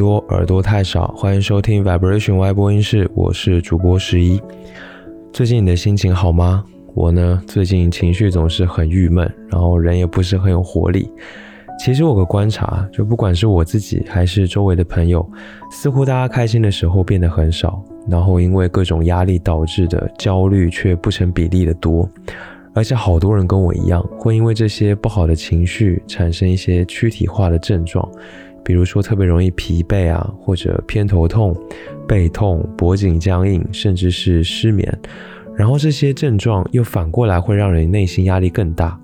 多，耳朵太少，欢迎收听 Vibration Y 播音室，我是主播十一。最近你的心情好吗？我呢，最近情绪总是很郁闷，然后人也不是很有活力。其实我个观察，就不管是我自己还是周围的朋友，似乎大家开心的时候变得很少，然后因为各种压力导致的焦虑却不成比例的多。而且好多人跟我一样，会因为这些不好的情绪产生一些躯体化的症状。比如说特别容易疲惫啊，或者偏头痛、背痛、脖颈僵硬，甚至是失眠。然后这些症状又反过来会让人内心压力更大。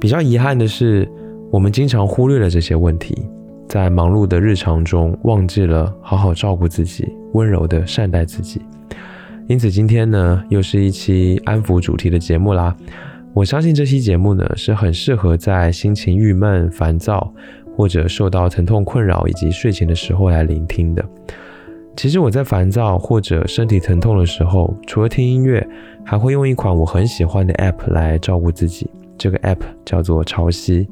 比较遗憾的是，我们经常忽略了这些问题，在忙碌的日常中忘记了好好照顾自己，温柔的善待自己。因此今天呢，又是一期安抚主题的节目啦。我相信这期节目呢，是很适合在心情郁闷、烦躁。或者受到疼痛困扰以及睡前的时候来聆听的。其实我在烦躁或者身体疼痛的时候，除了听音乐，还会用一款我很喜欢的 App 来照顾自己。这个 App 叫做潮汐。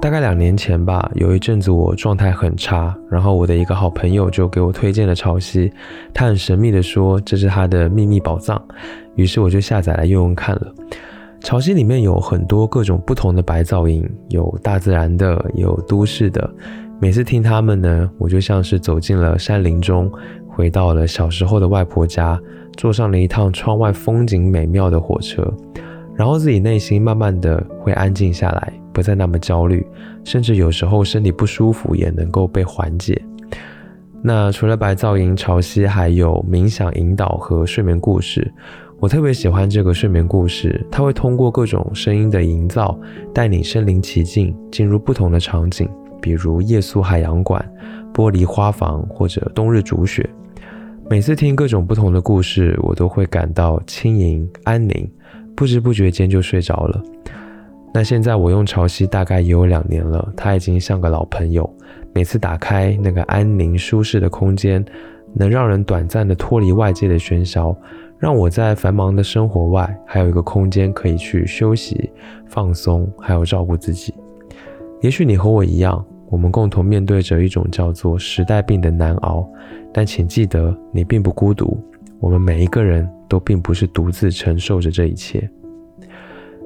大概两年前吧，有一阵子我状态很差，然后我的一个好朋友就给我推荐了潮汐。他很神秘的说这是他的秘密宝藏，于是我就下载来用用看了。潮汐里面有很多各种不同的白噪音，有大自然的，有都市的。每次听他们呢，我就像是走进了山林中，回到了小时候的外婆家，坐上了一趟窗外风景美妙的火车，然后自己内心慢慢的会安静下来，不再那么焦虑，甚至有时候身体不舒服也能够被缓解。那除了白噪音，潮汐还有冥想引导和睡眠故事。我特别喜欢这个睡眠故事，它会通过各种声音的营造，带你身临其境，进入不同的场景，比如夜宿海洋馆、玻璃花房或者冬日煮雪。每次听各种不同的故事，我都会感到轻盈安宁，不知不觉间就睡着了。那现在我用潮汐大概也有两年了，它已经像个老朋友。每次打开那个安宁舒适的空间，能让人短暂的脱离外界的喧嚣。让我在繁忙的生活外，还有一个空间可以去休息、放松，还有照顾自己。也许你和我一样，我们共同面对着一种叫做时代病的难熬。但请记得，你并不孤独。我们每一个人都并不是独自承受着这一切。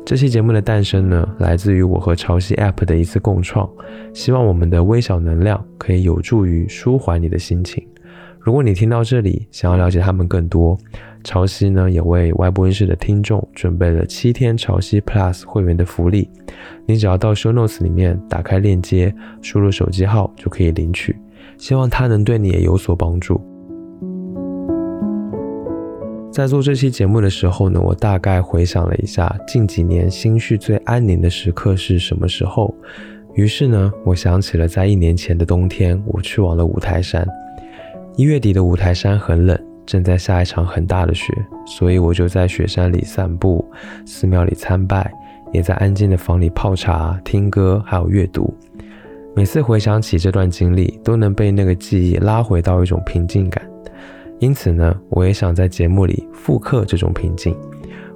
这期节目的诞生呢，来自于我和潮汐 App 的一次共创。希望我们的微小能量可以有助于舒缓你的心情。如果你听到这里，想要了解他们更多。潮汐呢，也为外播音室的听众准备了七天潮汐 Plus 会员的福利，你只要到 Show Notes 里面打开链接，输入手机号就可以领取。希望它能对你也有所帮助。在做这期节目的时候呢，我大概回想了一下近几年心绪最安宁的时刻是什么时候，于是呢，我想起了在一年前的冬天，我去往了五台山。一月底的五台山很冷。正在下一场很大的雪，所以我就在雪山里散步，寺庙里参拜，也在安静的房里泡茶、听歌，还有阅读。每次回想起这段经历，都能被那个记忆拉回到一种平静感。因此呢，我也想在节目里复刻这种平静。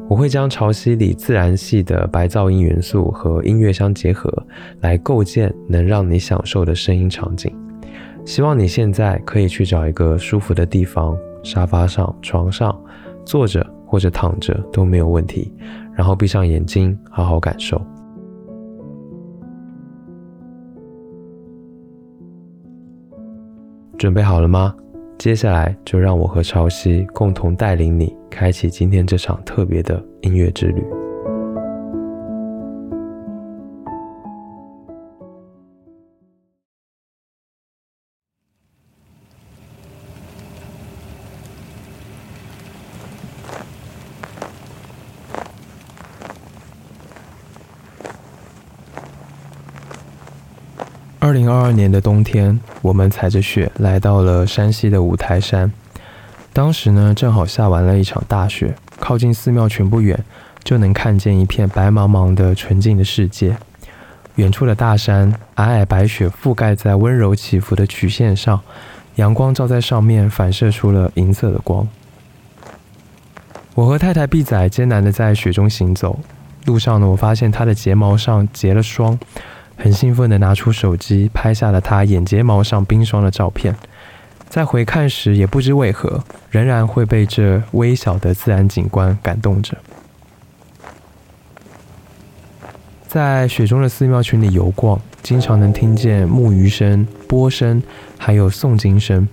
我会将潮汐里自然系的白噪音元素和音乐相结合，来构建能让你享受的声音场景。希望你现在可以去找一个舒服的地方。沙发上、床上，坐着或者躺着都没有问题。然后闭上眼睛，好好感受。准备好了吗？接下来就让我和潮汐共同带领你，开启今天这场特别的音乐之旅。二零二二年的冬天，我们踩着雪来到了山西的五台山。当时呢，正好下完了一场大雪，靠近寺庙全不远，就能看见一片白茫茫的纯净的世界。远处的大山，皑皑白雪覆盖在温柔起伏的曲线上，阳光照在上面，反射出了银色的光。我和太太碧仔艰难地在雪中行走，路上呢，我发现她的睫毛上结了霜。很兴奋地拿出手机拍下了他眼睫毛上冰霜的照片。在回看时，也不知为何，仍然会被这微小的自然景观感动着。在雪中的寺庙群里游逛，经常能听见木鱼声、波声，还有诵经声。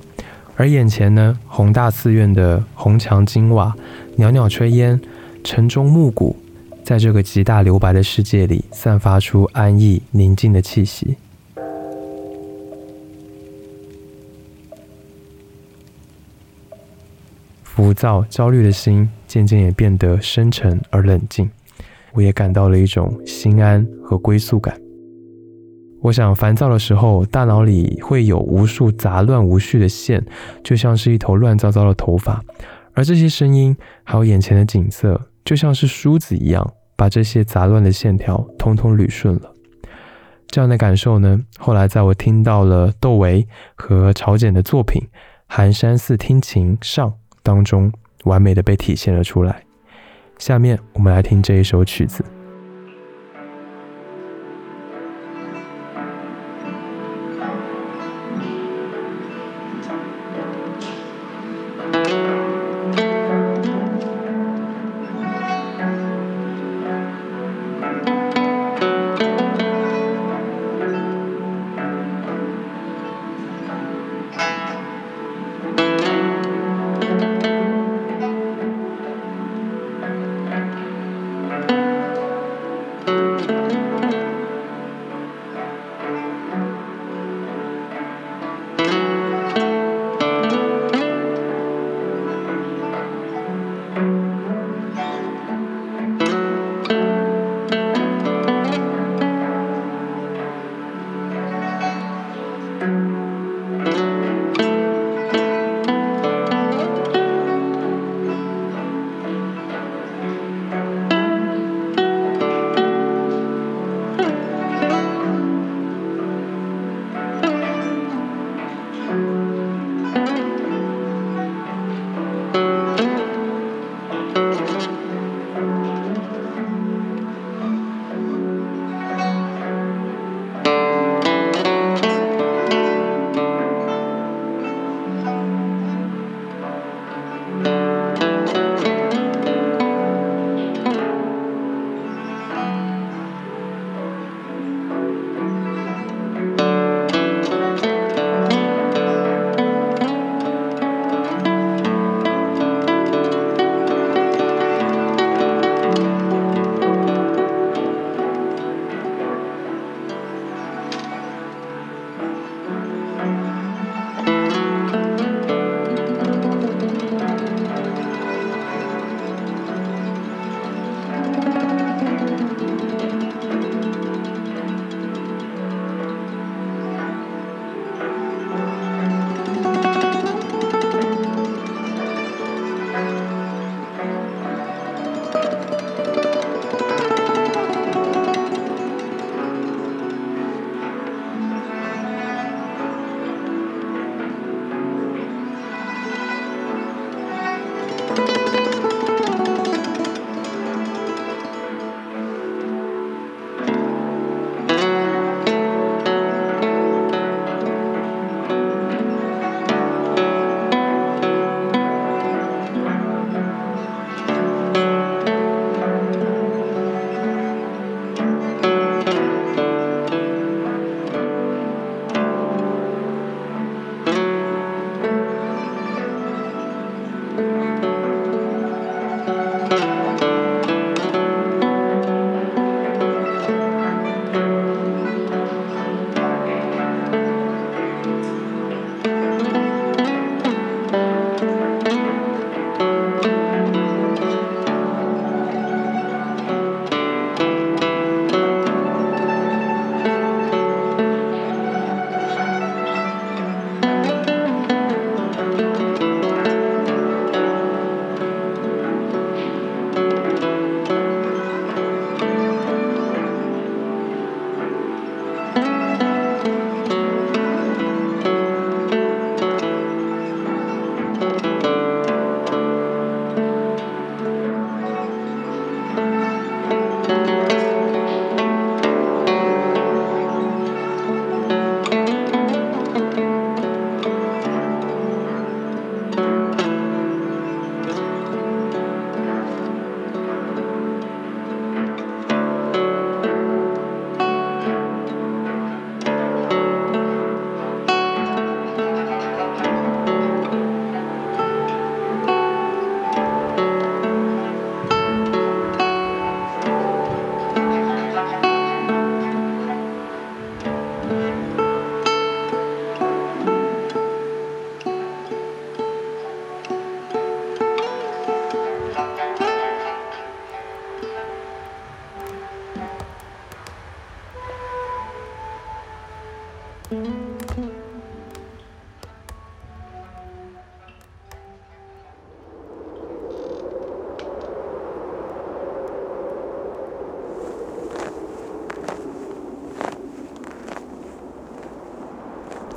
而眼前呢，宏大寺院的红墙金瓦、袅袅炊烟、城中暮鼓，在这个极大留白的世界里，散发出安逸宁静的气息。浮躁、焦虑的心渐渐也变得深沉而冷静，我也感到了一种心安和归宿感。我想，烦躁的时候，大脑里会有无数杂乱无序的线，就像是一头乱糟糟的头发，而这些声音还有眼前的景色，就像是梳子一样，把这些杂乱的线条通通捋顺了。这样的感受呢，后来在我听到了窦唯和曹简的作品《寒山寺听琴上》。当中完美的被体现了出来。下面我们来听这一首曲子。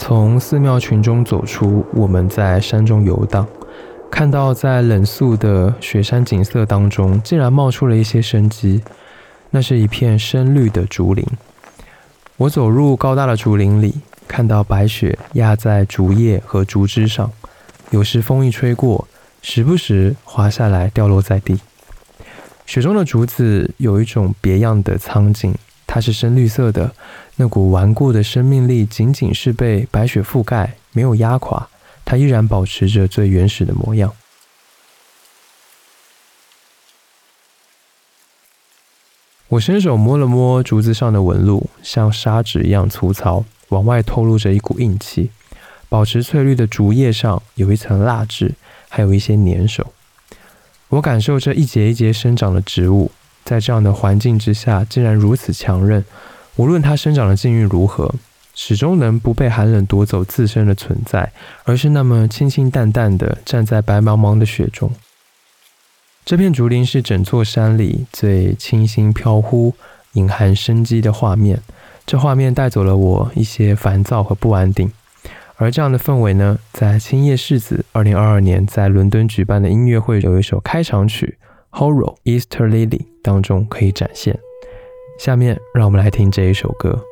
从寺庙群中走出，我们在山中游荡，看到在冷肃的雪山景色当中，竟然冒出了一些生机。那是一片深绿的竹林。我走入高大的竹林里，看到白雪压在竹叶和竹枝上，有时风一吹过，时不时滑下来掉落在地。雪中的竹子有一种别样的苍劲，它是深绿色的，那股顽固的生命力仅仅是被白雪覆盖，没有压垮，它依然保持着最原始的模样。我伸手摸了摸竹子上的纹路，像砂纸一样粗糙，往外透露着一股硬气。保持翠绿的竹叶上有一层蜡质，还有一些粘手。我感受这一节一节生长的植物，在这样的环境之下，竟然如此强韧。无论它生长的境遇如何，始终能不被寒冷夺走自身的存在，而是那么清清淡淡的站在白茫茫的雪中。这片竹林是整座山里最清新飘忽、隐含生机的画面。这画面带走了我一些烦躁和不安定。而这样的氛围呢，在青叶世子二零二二年在伦敦举办的音乐会有一首开场曲《Horror Easter Lily》当中可以展现。下面让我们来听这一首歌。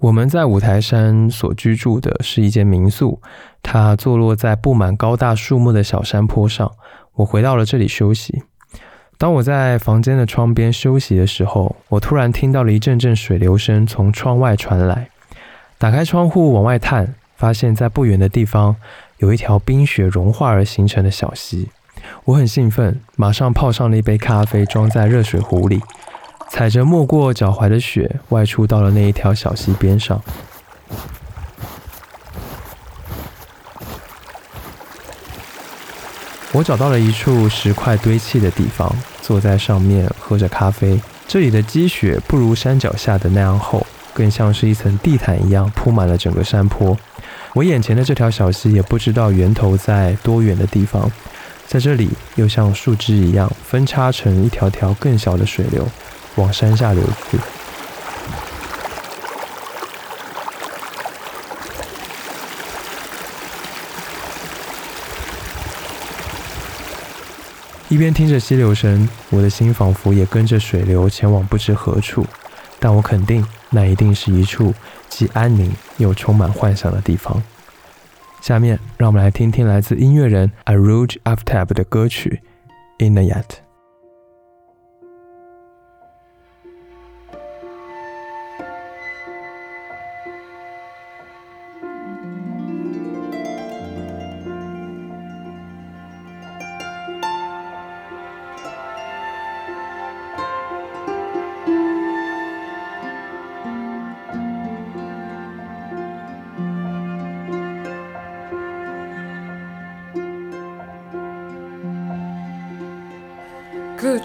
我们在五台山所居住的是一间民宿，它坐落在布满高大树木的小山坡上。我回到了这里休息。当我在房间的窗边休息的时候，我突然听到了一阵阵水流声从窗外传来。打开窗户往外探，发现在不远的地方有一条冰雪融化而形成的小溪。我很兴奋，马上泡上了一杯咖啡，装在热水壶里。踩着没过脚踝的雪，外出到了那一条小溪边上。我找到了一处石块堆砌的地方，坐在上面喝着咖啡。这里的积雪不如山脚下的那样厚，更像是一层地毯一样铺满了整个山坡。我眼前的这条小溪也不知道源头在多远的地方，在这里又像树枝一样分叉成一条条更小的水流。往山下流去。一边听着溪流声，我的心仿佛也跟着水流前往不知何处。但我肯定，那一定是一处既安宁又充满幻想的地方。下面，让我们来听听来自音乐人 Aruj Aftab 的歌曲《Inna Yat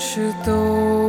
是都。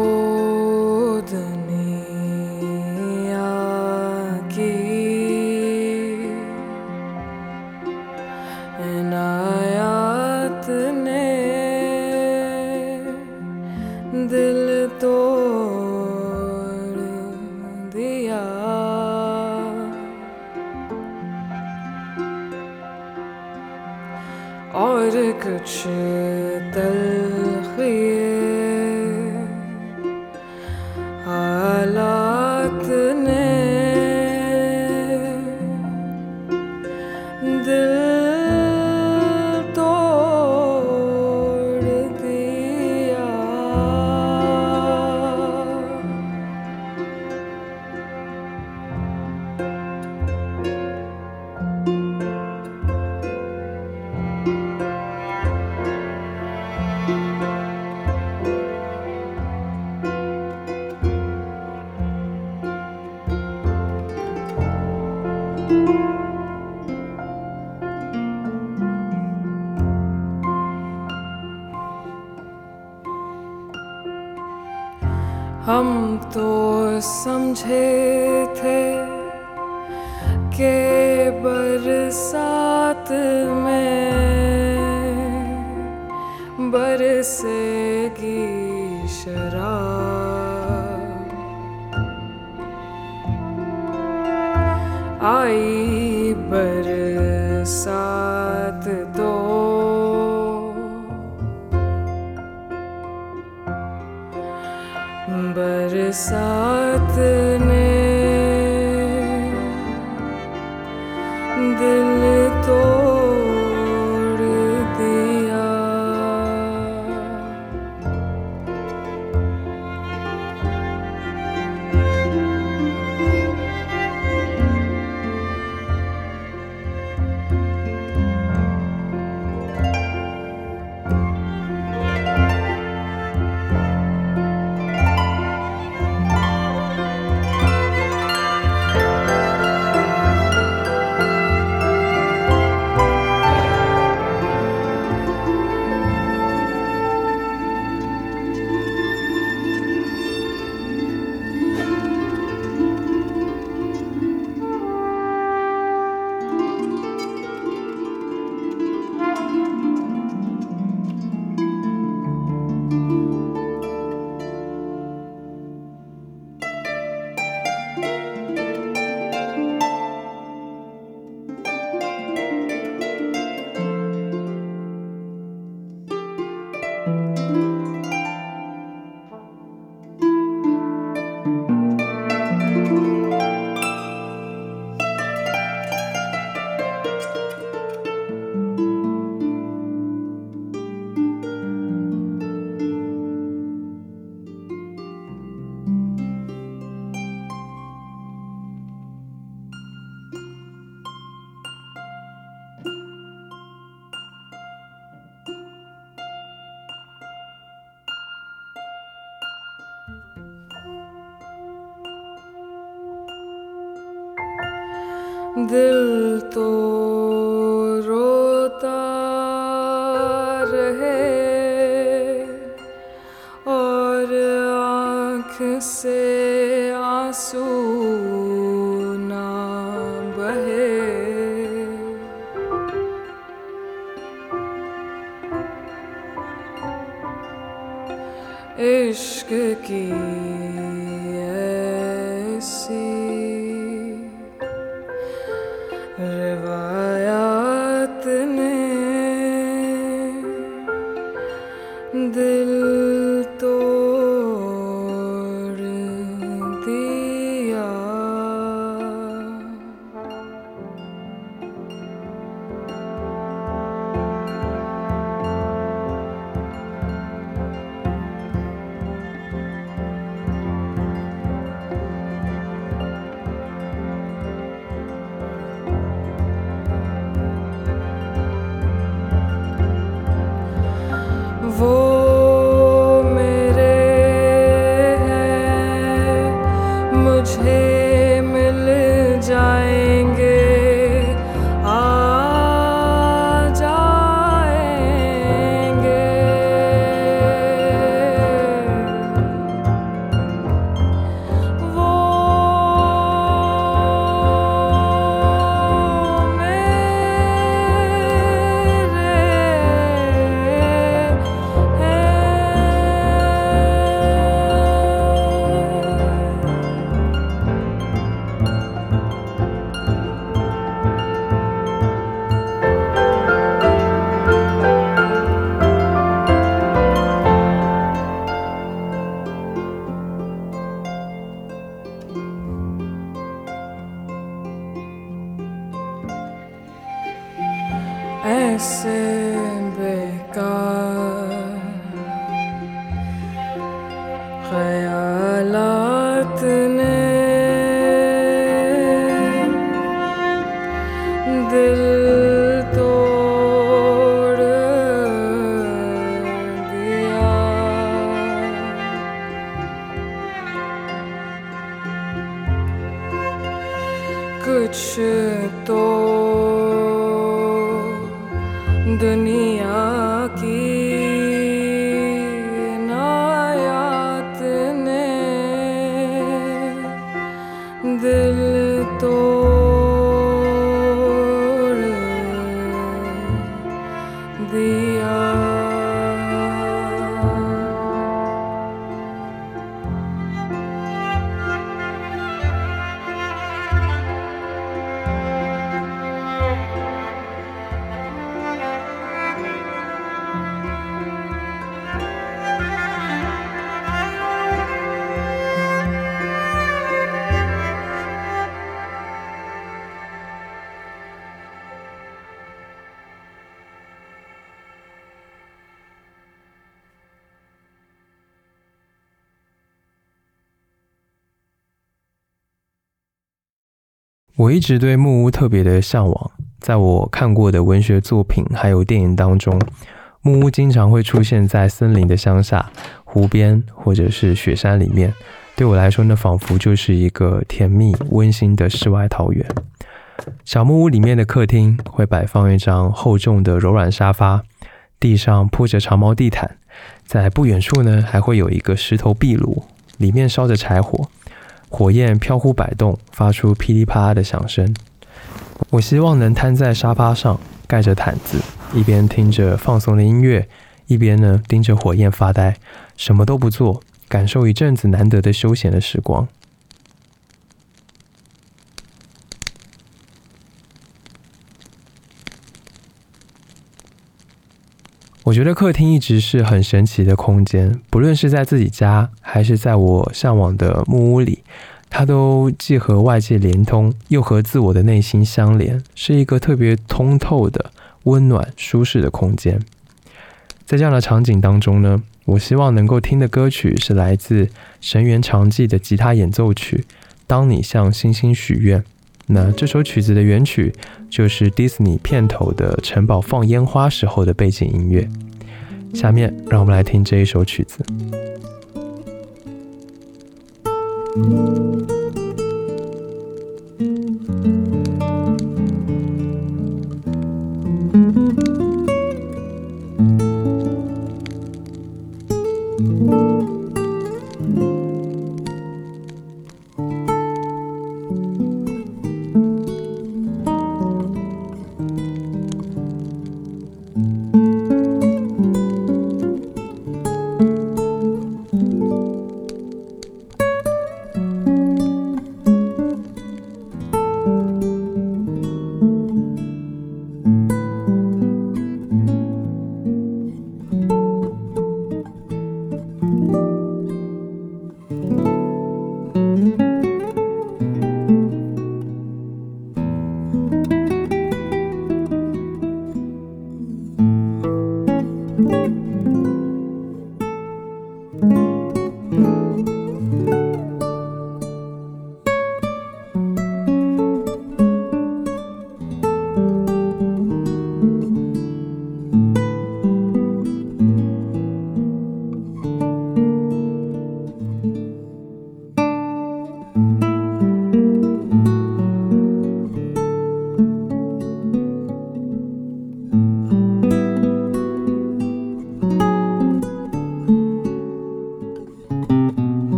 बरसात में बरसेगी शराब। आई बरसात तो। बरसात del todo. 我一直对木屋特别的向往，在我看过的文学作品还有电影当中，木屋经常会出现在森林的乡下、湖边或者是雪山里面。对我来说呢，仿佛就是一个甜蜜温馨的世外桃源。小木屋里面的客厅会摆放一张厚重的柔软沙发，地上铺着长毛地毯，在不远处呢还会有一个石头壁炉，里面烧着柴火。火焰飘忽摆动，发出噼里啪啦的响声。我希望能瘫在沙发上，盖着毯子，一边听着放松的音乐，一边呢盯着火焰发呆，什么都不做，感受一阵子难得的休闲的时光。我觉得客厅一直是很神奇的空间，不论是在自己家，还是在我向往的木屋里，它都既和外界连通，又和自我的内心相连，是一个特别通透的、温暖、舒适的空间。在这样的场景当中呢，我希望能够听的歌曲是来自神原长纪的吉他演奏曲《当你向星星许愿》。那这首曲子的原曲就是 disney 片头的城堡放烟花时候的背景音乐。下面让我们来听这一首曲子。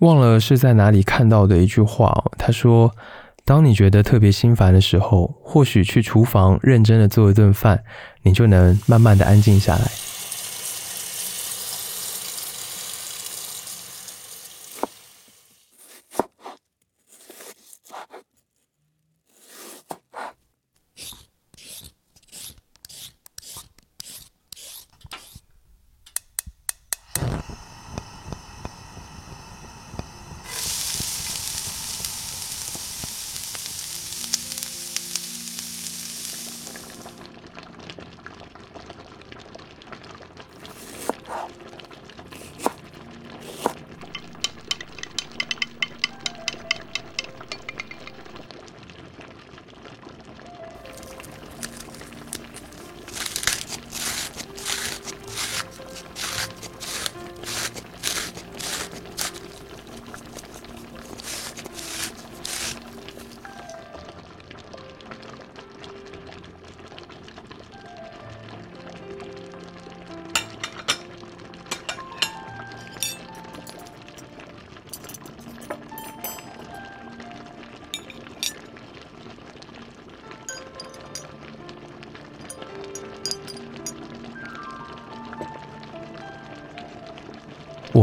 忘了是在哪里看到的一句话他说当你觉得特别心烦的时候或许去厨房认真的做一顿饭你就能慢慢的安静下来。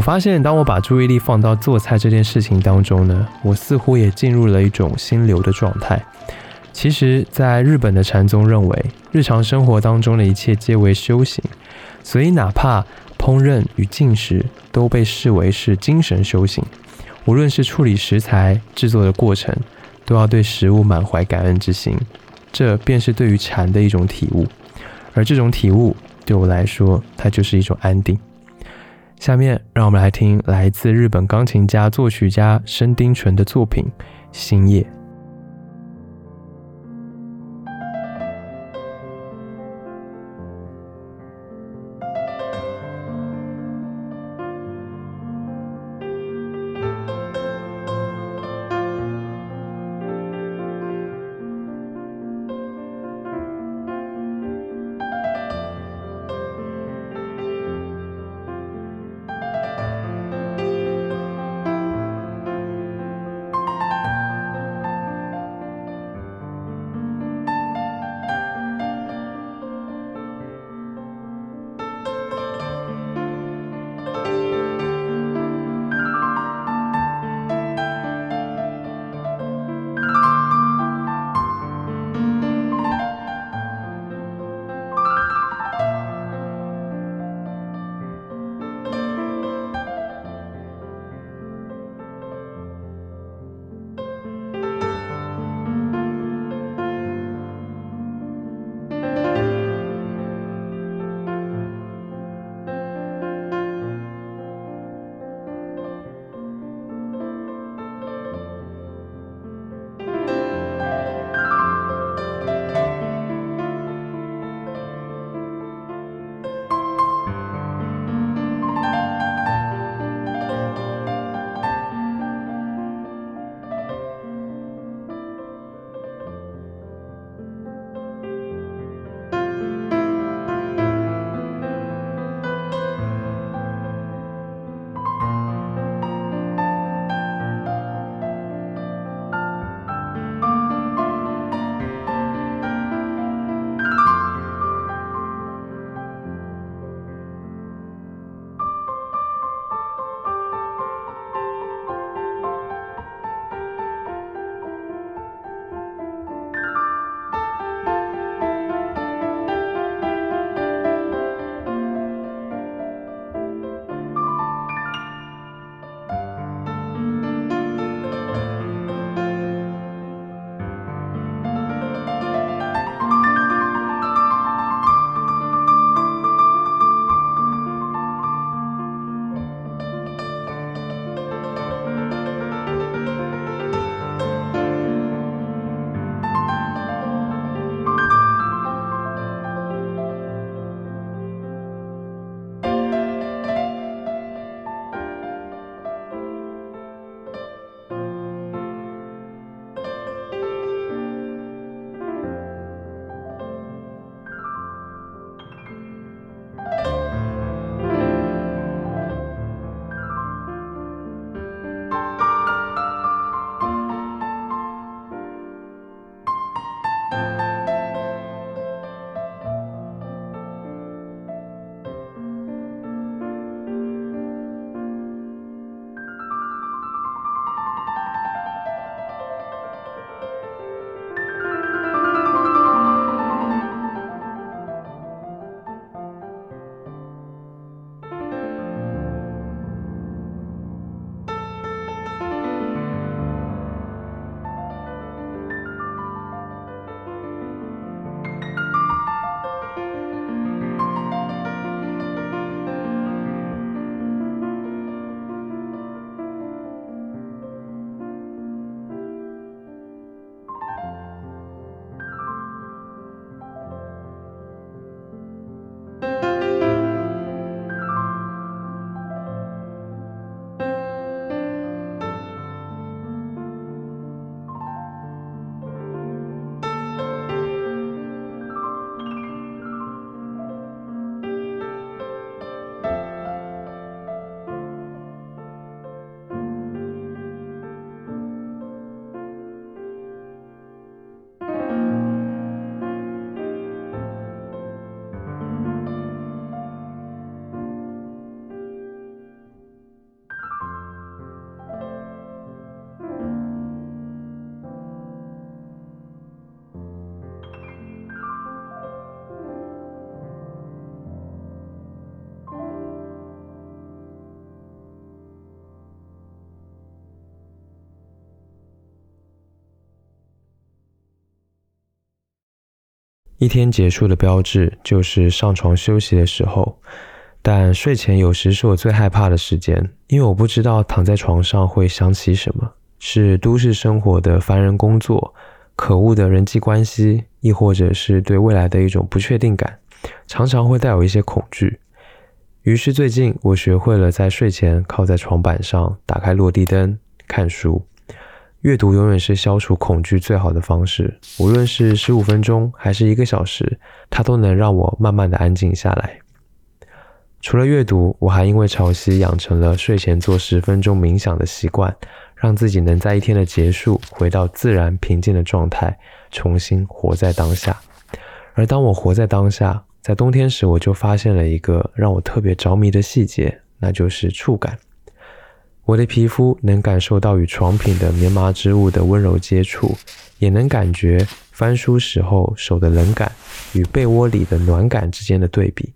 发现，当我把注意力放到做菜这件事情当中呢，我似乎也进入了一种心流的状态。其实，在日本的禅宗认为，日常生活当中的一切皆为修行，所以哪怕烹饪与进食都被视为是精神修行。无论是处理食材、制作的过程，都要对食物满怀感恩之心。这便是对于禅的一种体悟。而这种体悟，对我来说，它就是一种安定。下面让我们来听来自日本钢琴家、作曲家深丁纯的作品《星夜》。一天结束的标志就是上床休息的时候，但睡前有时是我最害怕的时间，因为我不知道躺在床上会想起什么，是都市生活的烦人工作、可恶的人际关系，亦或者是对未来的一种不确定感，常常会带有一些恐惧。于是最近我学会了在睡前靠在床板上，打开落地灯看书。阅读永远是消除恐惧最好的方式，无论是十五分钟还是一个小时，它都能让我慢慢的安静下来。除了阅读，我还因为潮汐养成了睡前做十分钟冥想的习惯，让自己能在一天的结束回到自然平静的状态，重新活在当下。而当我活在当下，在冬天时，我就发现了一个让我特别着迷的细节，那就是触感。我的皮肤能感受到与床品的棉麻织物的温柔接触，也能感觉翻书时候手的冷感与被窝里的暖感之间的对比。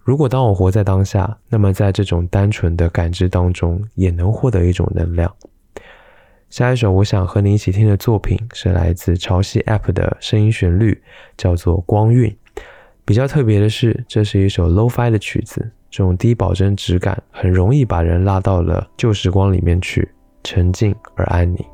如果当我活在当下，那么在这种单纯的感知当中，也能获得一种能量。下一首我想和你一起听的作品是来自潮汐 App 的声音旋律，叫做《光晕》。比较特别的是，这是一首 Lo-Fi 的曲子。这种低保真质感，很容易把人拉到了旧时光里面去，沉静而安宁。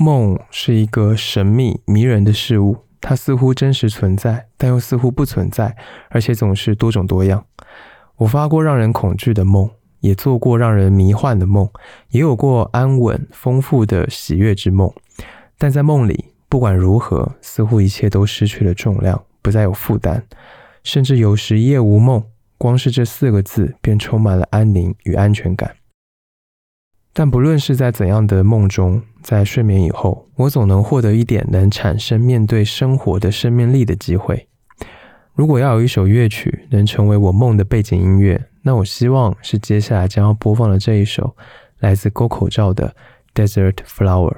梦是一个神秘迷人的事物，它似乎真实存在，但又似乎不存在，而且总是多种多样。我发过让人恐惧的梦，也做过让人迷幻的梦，也有过安稳丰富的喜悦之梦。但在梦里，不管如何，似乎一切都失去了重量，不再有负担，甚至有时夜无梦，光是这四个字便充满了安宁与安全感。但不论是在怎样的梦中，在睡眠以后，我总能获得一点能产生面对生活的生命力的机会。如果要有一首乐曲能成为我梦的背景音乐，那我希望是接下来将要播放的这一首，来自 Go 口罩的《Desert Flower》。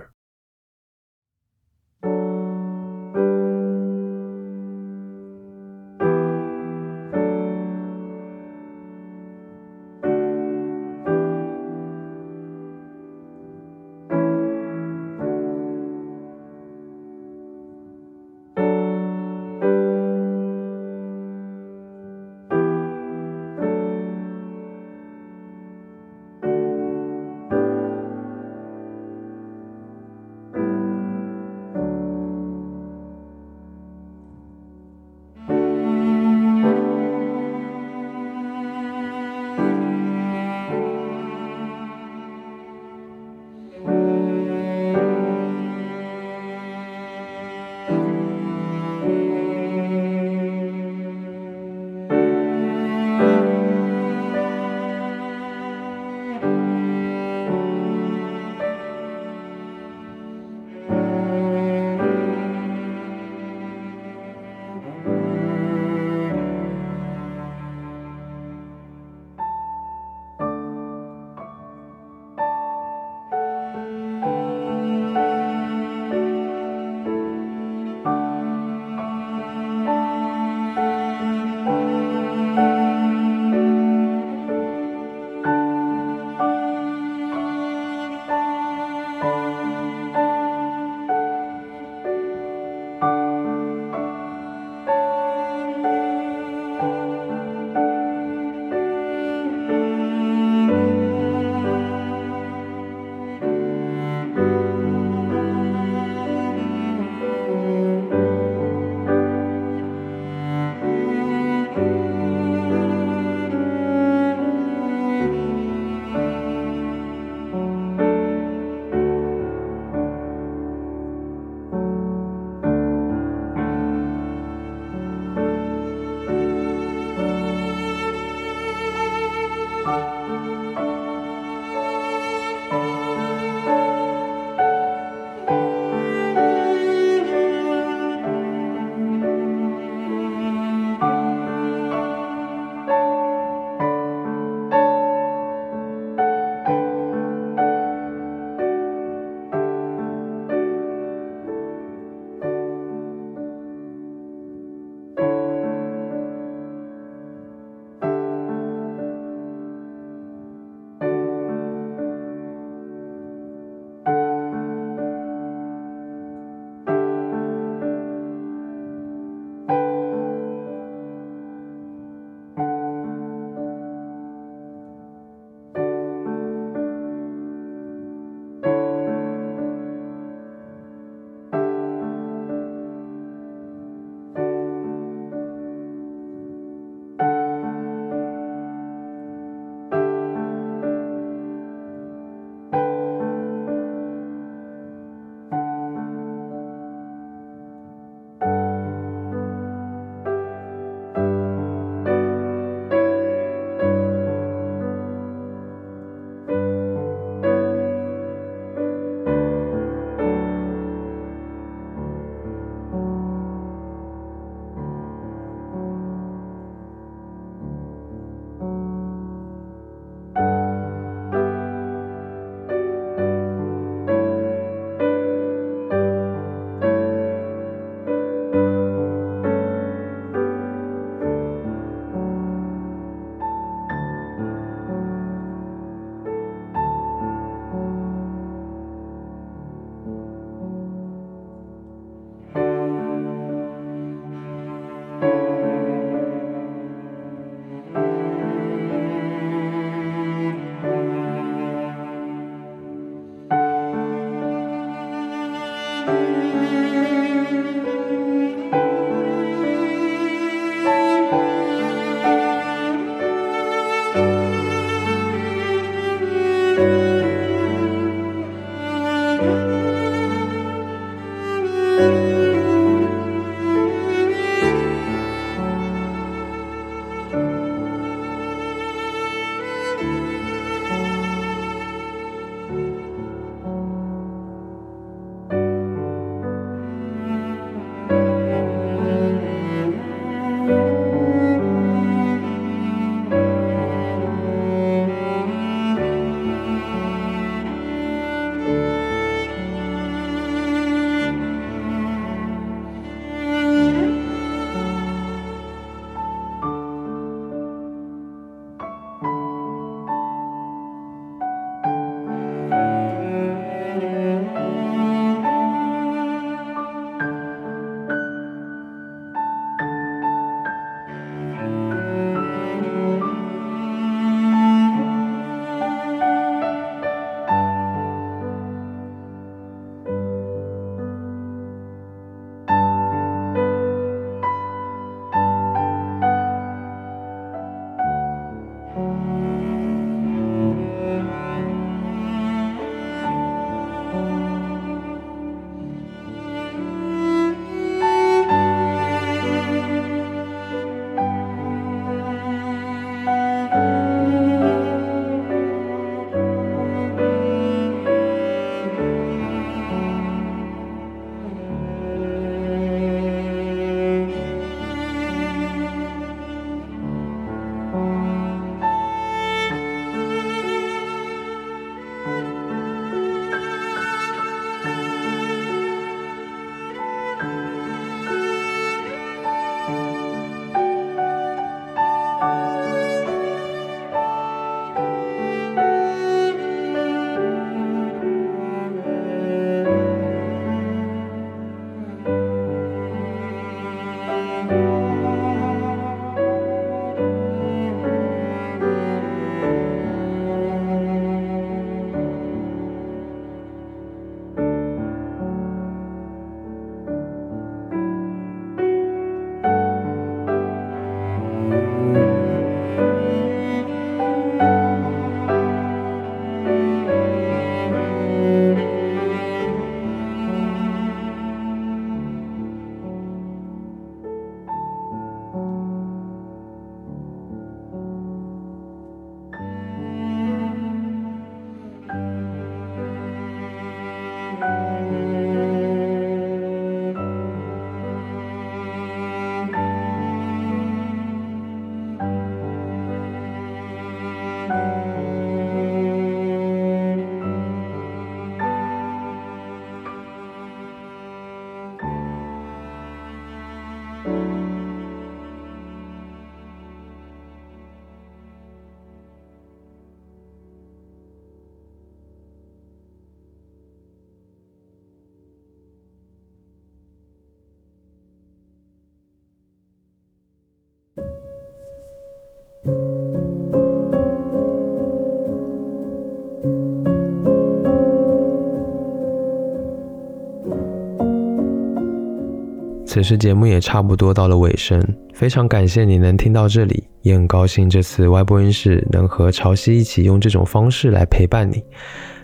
此时节目也差不多到了尾声，非常感谢你能听到这里，也很高兴这次外播音室能和潮汐一起用这种方式来陪伴你。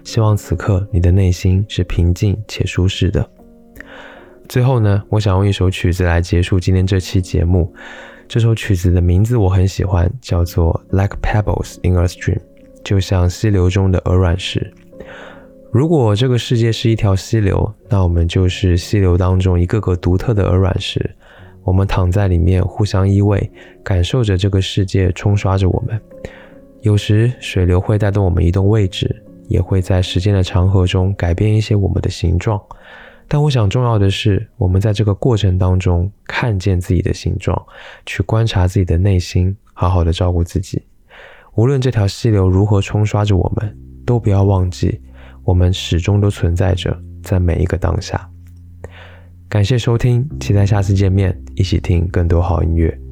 希望此刻你的内心是平静且舒适的。最后呢，我想用一首曲子来结束今天这期节目。这首曲子的名字我很喜欢，叫做《Like Pebbles in a Stream》，就像溪流中的鹅卵石。如果这个世界是一条溪流，那我们就是溪流当中一个个独特的鹅卵石。我们躺在里面，互相依偎，感受着这个世界冲刷着我们。有时水流会带动我们移动位置，也会在时间的长河中改变一些我们的形状。但我想，重要的是我们在这个过程当中看见自己的形状，去观察自己的内心，好好的照顾自己。无论这条溪流如何冲刷着我们，都不要忘记。我们始终都存在着，在每一个当下。感谢收听，期待下次见面，一起听更多好音乐。